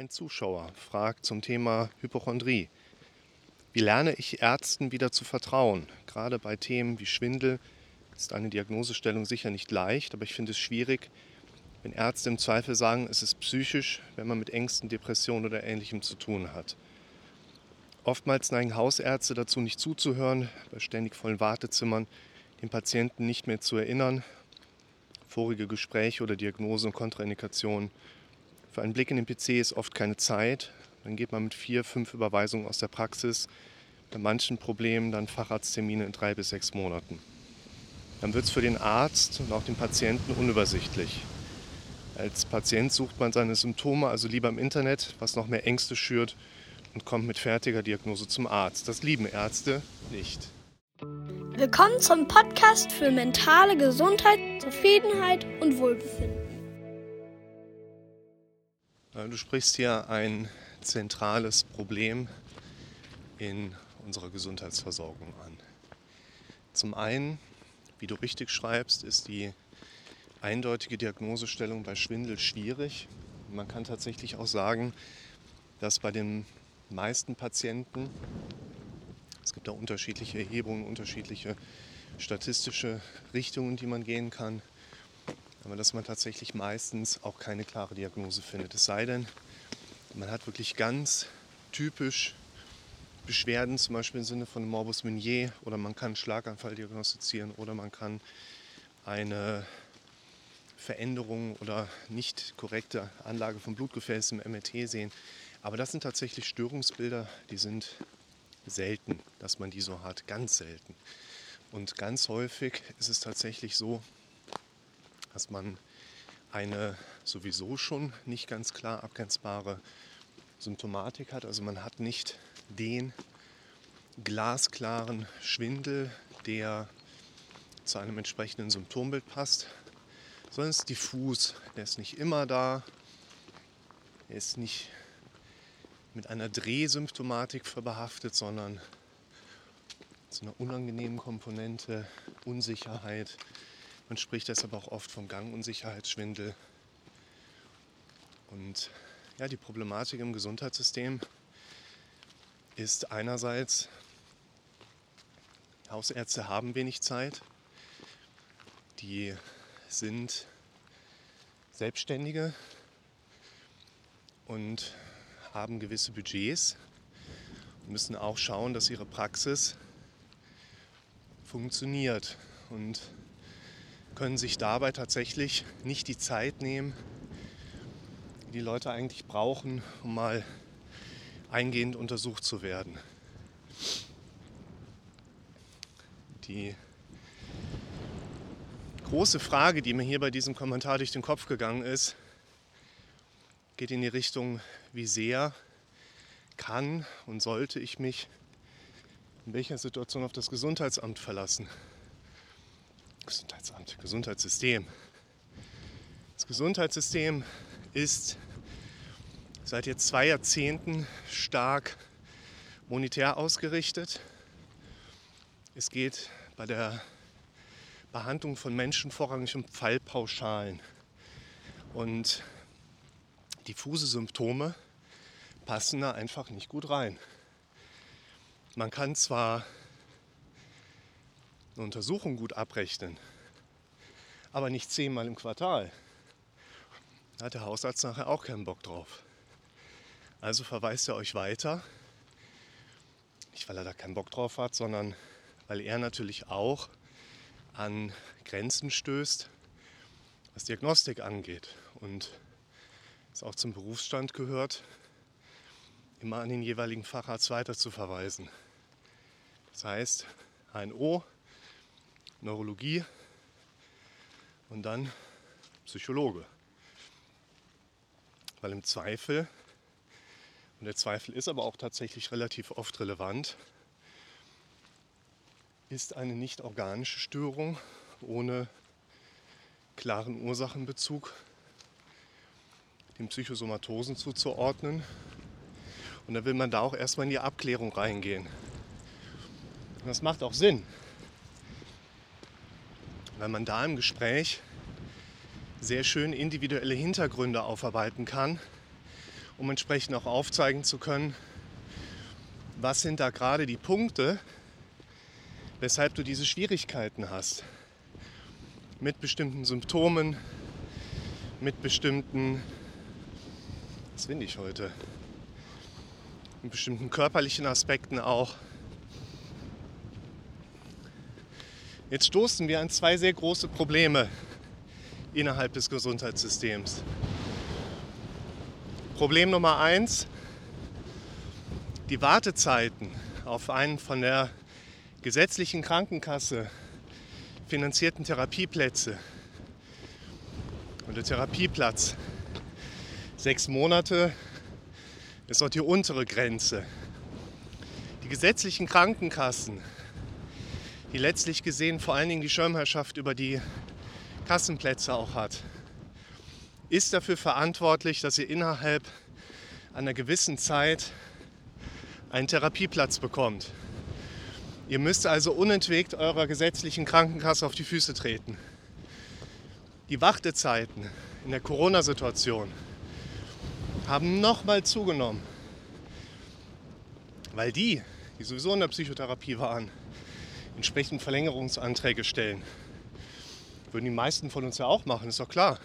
Ein Zuschauer fragt zum Thema Hypochondrie. Wie lerne ich Ärzten wieder zu vertrauen? Gerade bei Themen wie Schwindel ist eine Diagnosestellung sicher nicht leicht, aber ich finde es schwierig, wenn Ärzte im Zweifel sagen, es ist psychisch, wenn man mit Ängsten, Depressionen oder Ähnlichem zu tun hat. Oftmals neigen Hausärzte dazu, nicht zuzuhören, bei ständig vollen Wartezimmern den Patienten nicht mehr zu erinnern, vorige Gespräche oder Diagnose und Kontraindikationen für einen Blick in den PC ist oft keine Zeit. Dann geht man mit vier, fünf Überweisungen aus der Praxis. Bei manchen Problemen dann Facharzttermine in drei bis sechs Monaten. Dann wird es für den Arzt und auch den Patienten unübersichtlich. Als Patient sucht man seine Symptome also lieber im Internet, was noch mehr Ängste schürt und kommt mit fertiger Diagnose zum Arzt. Das lieben Ärzte nicht. Willkommen zum Podcast für mentale Gesundheit, Zufriedenheit und Wohlbefinden. Du sprichst hier ein zentrales Problem in unserer Gesundheitsversorgung an. Zum einen, wie du richtig schreibst, ist die eindeutige Diagnosestellung bei Schwindel schwierig. Man kann tatsächlich auch sagen, dass bei den meisten Patienten, es gibt da unterschiedliche Erhebungen, unterschiedliche statistische Richtungen, die man gehen kann, aber dass man tatsächlich meistens auch keine klare Diagnose findet. Es sei denn, man hat wirklich ganz typisch Beschwerden, zum Beispiel im Sinne von Morbus Meunier, oder man kann Schlaganfall diagnostizieren, oder man kann eine Veränderung oder nicht korrekte Anlage von Blutgefäßen im MRT sehen. Aber das sind tatsächlich Störungsbilder, die sind selten, dass man die so hat, ganz selten. Und ganz häufig ist es tatsächlich so, dass man eine sowieso schon nicht ganz klar abgrenzbare Symptomatik hat. Also man hat nicht den glasklaren Schwindel, der zu einem entsprechenden Symptombild passt, sondern es ist diffus. Der ist nicht immer da. Er ist nicht mit einer Drehsymptomatik behaftet, sondern zu einer unangenehmen Komponente, Unsicherheit, man spricht deshalb auch oft vom Gangunsicherheitsschwindel. Und ja, die Problematik im Gesundheitssystem ist einerseits, Hausärzte haben wenig Zeit, die sind Selbstständige und haben gewisse Budgets und müssen auch schauen, dass ihre Praxis funktioniert. Und können sich dabei tatsächlich nicht die Zeit nehmen, die die Leute eigentlich brauchen, um mal eingehend untersucht zu werden. Die große Frage, die mir hier bei diesem Kommentar durch den Kopf gegangen ist, geht in die Richtung, wie sehr kann und sollte ich mich in welcher Situation auf das Gesundheitsamt verlassen. Gesundheitsamt, Gesundheitssystem. Das Gesundheitssystem ist seit jetzt zwei Jahrzehnten stark monetär ausgerichtet. Es geht bei der Behandlung von Menschen vorrangig um Fallpauschalen. Und diffuse Symptome passen da einfach nicht gut rein. Man kann zwar eine Untersuchung gut abrechnen, aber nicht zehnmal im Quartal. Da hat der Hausarzt nachher auch keinen Bock drauf. Also verweist er euch weiter. Nicht, weil er da keinen Bock drauf hat, sondern weil er natürlich auch an Grenzen stößt, was Diagnostik angeht. Und es auch zum Berufsstand gehört, immer an den jeweiligen Facharzt weiter zu verweisen. Das heißt, HNO Neurologie und dann Psychologe. Weil im Zweifel, und der Zweifel ist aber auch tatsächlich relativ oft relevant, ist eine nicht organische Störung ohne klaren Ursachenbezug den Psychosomatosen zuzuordnen. Und da will man da auch erstmal in die Abklärung reingehen. Und das macht auch Sinn weil man da im Gespräch sehr schön individuelle Hintergründe aufarbeiten kann um entsprechend auch aufzeigen zu können, was sind da gerade die Punkte, weshalb du diese Schwierigkeiten hast. Mit bestimmten Symptomen, mit bestimmten, was finde ich heute, mit bestimmten körperlichen Aspekten auch. Jetzt stoßen wir an zwei sehr große Probleme innerhalb des Gesundheitssystems. Problem Nummer eins, die Wartezeiten auf einen von der gesetzlichen Krankenkasse finanzierten Therapieplätze und der Therapieplatz. Sechs Monate ist dort die untere Grenze. Die gesetzlichen Krankenkassen, die letztlich gesehen vor allen Dingen die Schirmherrschaft über die Kassenplätze auch hat, ist dafür verantwortlich, dass ihr innerhalb einer gewissen Zeit einen Therapieplatz bekommt. Ihr müsst also unentwegt eurer gesetzlichen Krankenkasse auf die Füße treten. Die Wartezeiten in der Corona-Situation haben nochmal zugenommen, weil die, die sowieso in der Psychotherapie waren, entsprechend Verlängerungsanträge stellen. Würden die meisten von uns ja auch machen, ist doch klar.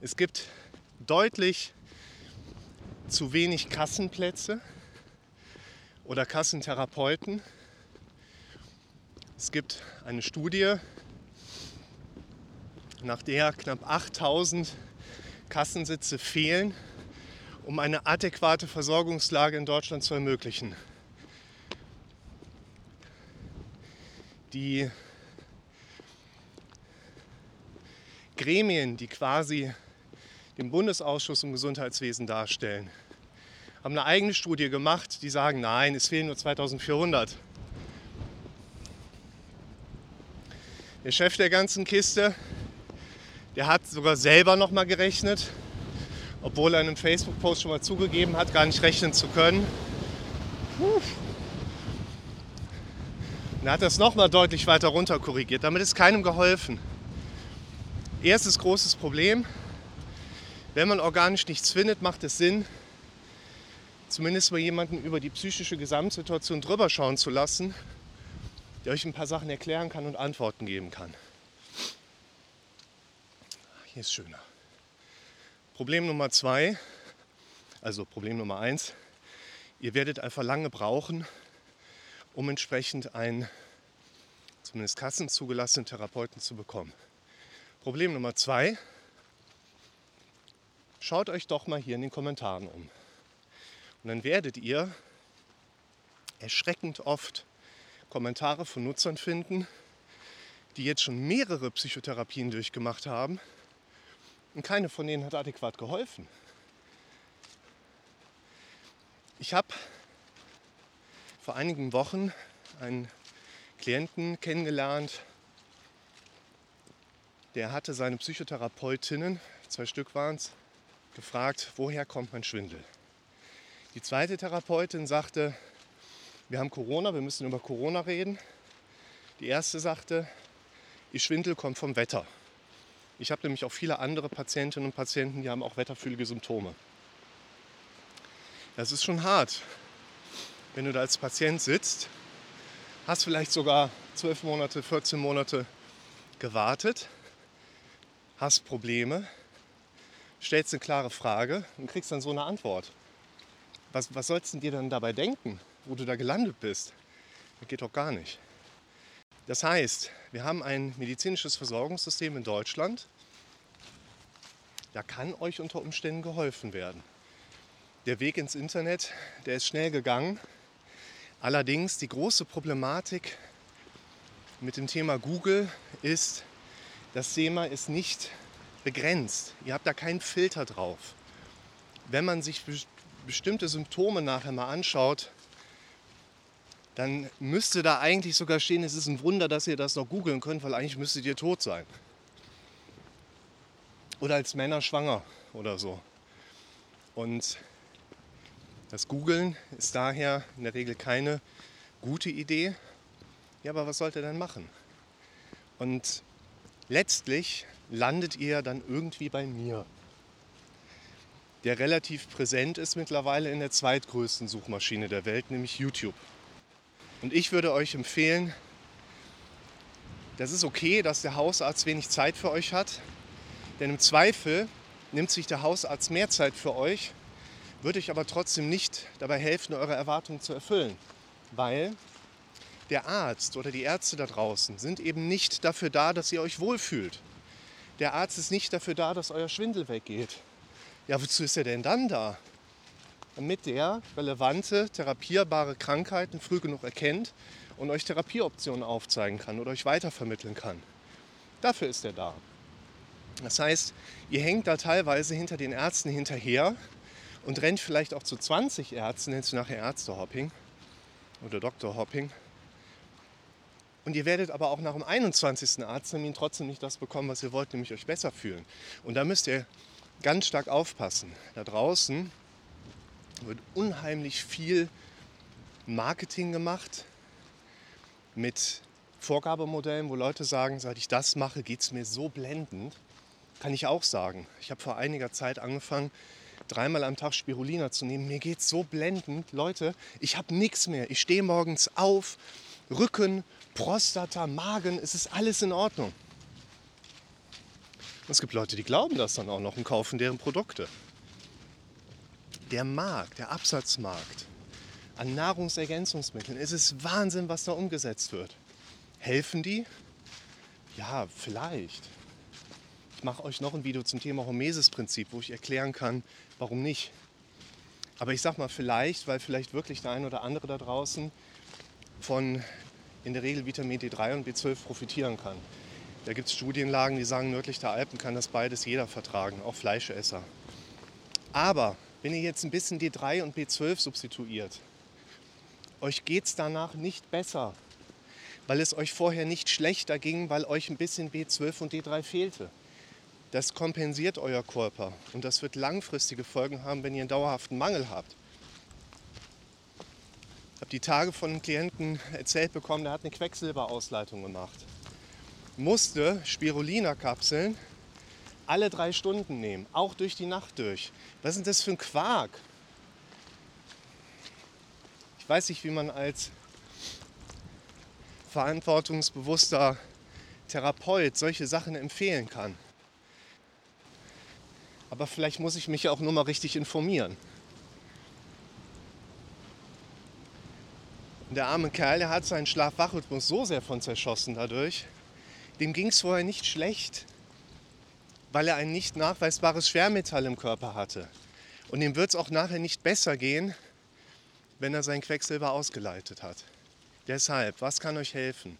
Es gibt deutlich zu wenig Kassenplätze oder Kassentherapeuten. Es gibt eine Studie, nach der knapp 8000 Kassensitze fehlen, um eine adäquate Versorgungslage in Deutschland zu ermöglichen. Die Gremien, die quasi den Bundesausschuss im Gesundheitswesen darstellen, haben eine eigene Studie gemacht, die sagen, nein, es fehlen nur 2400. Der Chef der ganzen Kiste, der hat sogar selber noch mal gerechnet, obwohl er in einem Facebook-Post schon mal zugegeben hat, gar nicht rechnen zu können. Und er hat das noch mal deutlich weiter runter korrigiert. Damit ist keinem geholfen. Erstes großes Problem, wenn man organisch nichts findet, macht es Sinn, zumindest mal jemanden über die psychische Gesamtsituation drüber schauen zu lassen, der euch ein paar Sachen erklären kann und Antworten geben kann. Hier ist schöner. Problem Nummer zwei, also Problem Nummer eins, ihr werdet einfach lange brauchen, um entsprechend einen zumindest kassenzugelassenen Therapeuten zu bekommen. Problem Nummer zwei, schaut euch doch mal hier in den Kommentaren um. Und dann werdet ihr erschreckend oft Kommentare von Nutzern finden, die jetzt schon mehrere Psychotherapien durchgemacht haben und keine von denen hat adäquat geholfen. Ich habe vor einigen Wochen einen Klienten kennengelernt, der hatte seine Psychotherapeutinnen, zwei Stück waren es, gefragt, woher kommt mein Schwindel? Die zweite Therapeutin sagte, wir haben Corona, wir müssen über Corona reden. Die erste sagte, ihr Schwindel kommt vom Wetter. Ich habe nämlich auch viele andere Patientinnen und Patienten, die haben auch wetterfühlige Symptome. Das ist schon hart, wenn du da als Patient sitzt, hast vielleicht sogar 12 Monate, 14 Monate gewartet, hast Probleme stellst eine klare Frage und kriegst dann so eine Antwort. Was, was sollst du dir dann dabei denken, wo du da gelandet bist? Das geht doch gar nicht. Das heißt, wir haben ein medizinisches Versorgungssystem in Deutschland. Da kann euch unter Umständen geholfen werden. Der Weg ins Internet, der ist schnell gegangen. Allerdings die große Problematik mit dem Thema Google ist, das Thema ist nicht begrenzt. Ihr habt da keinen Filter drauf. Wenn man sich bestimmte Symptome nachher mal anschaut, dann müsste da eigentlich sogar stehen, es ist ein Wunder, dass ihr das noch googeln könnt, weil eigentlich müsstet ihr tot sein. Oder als Männer schwanger oder so. Und das Googeln ist daher in der Regel keine gute Idee. Ja, aber was sollt ihr denn machen? Und letztlich landet ihr dann irgendwie bei mir. der relativ präsent ist mittlerweile in der zweitgrößten Suchmaschine der Welt, nämlich YouTube. Und ich würde euch empfehlen, das ist okay, dass der Hausarzt wenig Zeit für euch hat, denn im Zweifel nimmt sich der Hausarzt mehr Zeit für euch, würde euch aber trotzdem nicht dabei helfen, eure Erwartungen zu erfüllen, weil der Arzt oder die Ärzte da draußen sind eben nicht dafür da, dass ihr euch wohlfühlt. Der Arzt ist nicht dafür da, dass euer Schwindel weggeht. Ja, wozu ist er denn dann da? Damit der relevante, therapierbare Krankheiten früh genug erkennt und euch Therapieoptionen aufzeigen kann oder euch weitervermitteln kann. Dafür ist er da. Das heißt, ihr hängt da teilweise hinter den Ärzten hinterher und rennt vielleicht auch zu 20 Ärzten, nennst du nachher Ärztehopping oder Doktorhopping und ihr werdet aber auch nach dem 21. Arzttermin trotzdem nicht das bekommen, was ihr wollt, nämlich euch besser fühlen. Und da müsst ihr ganz stark aufpassen. Da draußen wird unheimlich viel Marketing gemacht mit Vorgabemodellen, wo Leute sagen, seit ich das mache, geht es mir so blendend. Kann ich auch sagen. Ich habe vor einiger Zeit angefangen, dreimal am Tag Spirulina zu nehmen. Mir geht so blendend. Leute, ich habe nichts mehr. Ich stehe morgens auf, Rücken, Prostata, Magen, es ist alles in Ordnung. Es gibt Leute, die glauben das dann auch noch und kaufen deren Produkte. Der Markt, der Absatzmarkt an Nahrungsergänzungsmitteln, es ist Wahnsinn, was da umgesetzt wird. Helfen die? Ja, vielleicht. Mache euch noch ein Video zum Thema Hormesis-Prinzip, wo ich erklären kann, warum nicht. Aber ich sag mal vielleicht, weil vielleicht wirklich der ein oder andere da draußen von in der Regel Vitamin D3 und B12 profitieren kann. Da gibt es Studienlagen, die sagen, nördlich der Alpen kann das beides jeder vertragen, auch Fleischesser. Aber wenn ihr jetzt ein bisschen D3 und B12 substituiert, euch geht es danach nicht besser, weil es euch vorher nicht schlechter ging, weil euch ein bisschen B12 und D3 fehlte. Das kompensiert euer Körper und das wird langfristige Folgen haben, wenn ihr einen dauerhaften Mangel habt habe die Tage von einem Klienten erzählt bekommen, der hat eine Quecksilberausleitung gemacht. Musste Spirulina-Kapseln alle drei Stunden nehmen, auch durch die Nacht durch. Was ist das für ein Quark? Ich weiß nicht, wie man als verantwortungsbewusster Therapeut solche Sachen empfehlen kann. Aber vielleicht muss ich mich auch nur mal richtig informieren. Und der arme Kerl, der hat seinen Schlaf-Wach-Rhythmus so sehr von zerschossen dadurch. Dem ging es vorher nicht schlecht, weil er ein nicht nachweisbares Schwermetall im Körper hatte. Und dem wird es auch nachher nicht besser gehen, wenn er sein Quecksilber ausgeleitet hat. Deshalb, was kann euch helfen?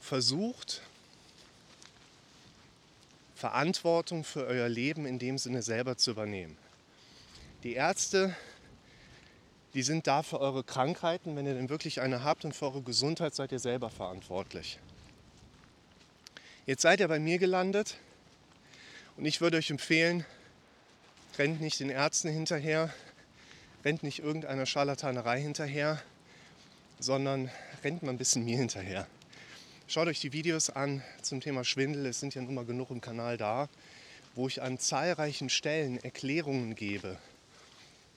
Versucht, Verantwortung für euer Leben in dem Sinne selber zu übernehmen. Die Ärzte die sind da für eure Krankheiten. Wenn ihr denn wirklich eine habt und für eure Gesundheit seid ihr selber verantwortlich. Jetzt seid ihr bei mir gelandet und ich würde euch empfehlen, rennt nicht den Ärzten hinterher, rennt nicht irgendeiner Scharlatanerei hinterher, sondern rennt mal ein bisschen mir hinterher. Schaut euch die Videos an zum Thema Schwindel, es sind ja nun mal genug im Kanal da, wo ich an zahlreichen Stellen Erklärungen gebe,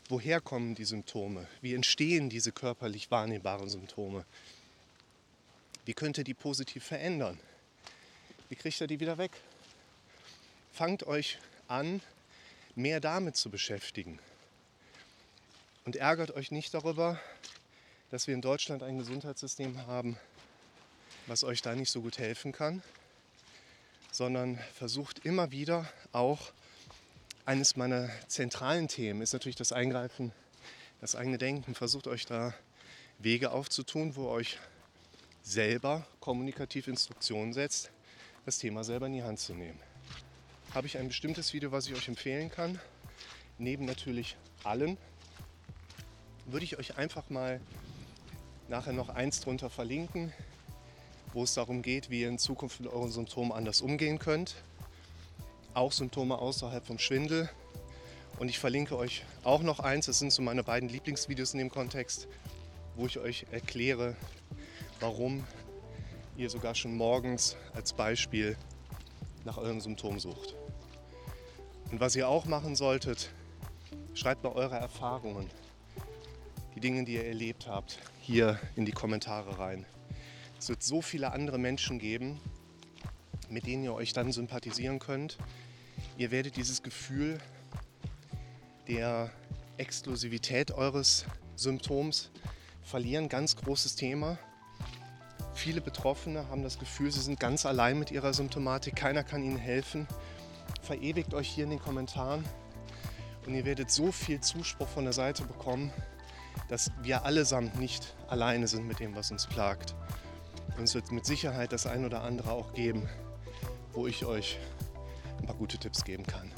woher kommen die Symptome? Wie entstehen diese körperlich wahrnehmbaren Symptome? Wie könnt ihr die positiv verändern? Wie kriegt ihr die wieder weg? Fangt euch an, mehr damit zu beschäftigen. Und ärgert euch nicht darüber, dass wir in Deutschland ein Gesundheitssystem haben, was euch da nicht so gut helfen kann, sondern versucht immer wieder auch eines meiner zentralen Themen ist natürlich das Eingreifen, das eigene Denken. Versucht euch da Wege aufzutun, wo euch selber kommunikativ Instruktionen setzt, das Thema selber in die Hand zu nehmen. Habe ich ein bestimmtes Video, was ich euch empfehlen kann, neben natürlich allen, würde ich euch einfach mal nachher noch eins drunter verlinken, wo es darum geht, wie ihr in Zukunft mit euren Symptomen anders umgehen könnt auch Symptome außerhalb vom Schwindel. Und ich verlinke euch auch noch eins, das sind so meine beiden Lieblingsvideos in dem Kontext, wo ich euch erkläre, warum ihr sogar schon morgens als Beispiel nach eurem Symptom sucht. Und was ihr auch machen solltet, Schreibt mal eure Erfahrungen, die Dinge, die ihr erlebt habt, hier in die Kommentare rein. Es wird so viele andere Menschen geben, mit denen ihr euch dann sympathisieren könnt. Ihr werdet dieses Gefühl der Exklusivität eures Symptoms verlieren. Ganz großes Thema. Viele Betroffene haben das Gefühl, sie sind ganz allein mit ihrer Symptomatik. Keiner kann ihnen helfen. Verewigt euch hier in den Kommentaren und ihr werdet so viel Zuspruch von der Seite bekommen, dass wir allesamt nicht alleine sind mit dem, was uns plagt. Und es wird mit Sicherheit das ein oder andere auch geben, wo ich euch ein paar gute Tipps geben kann.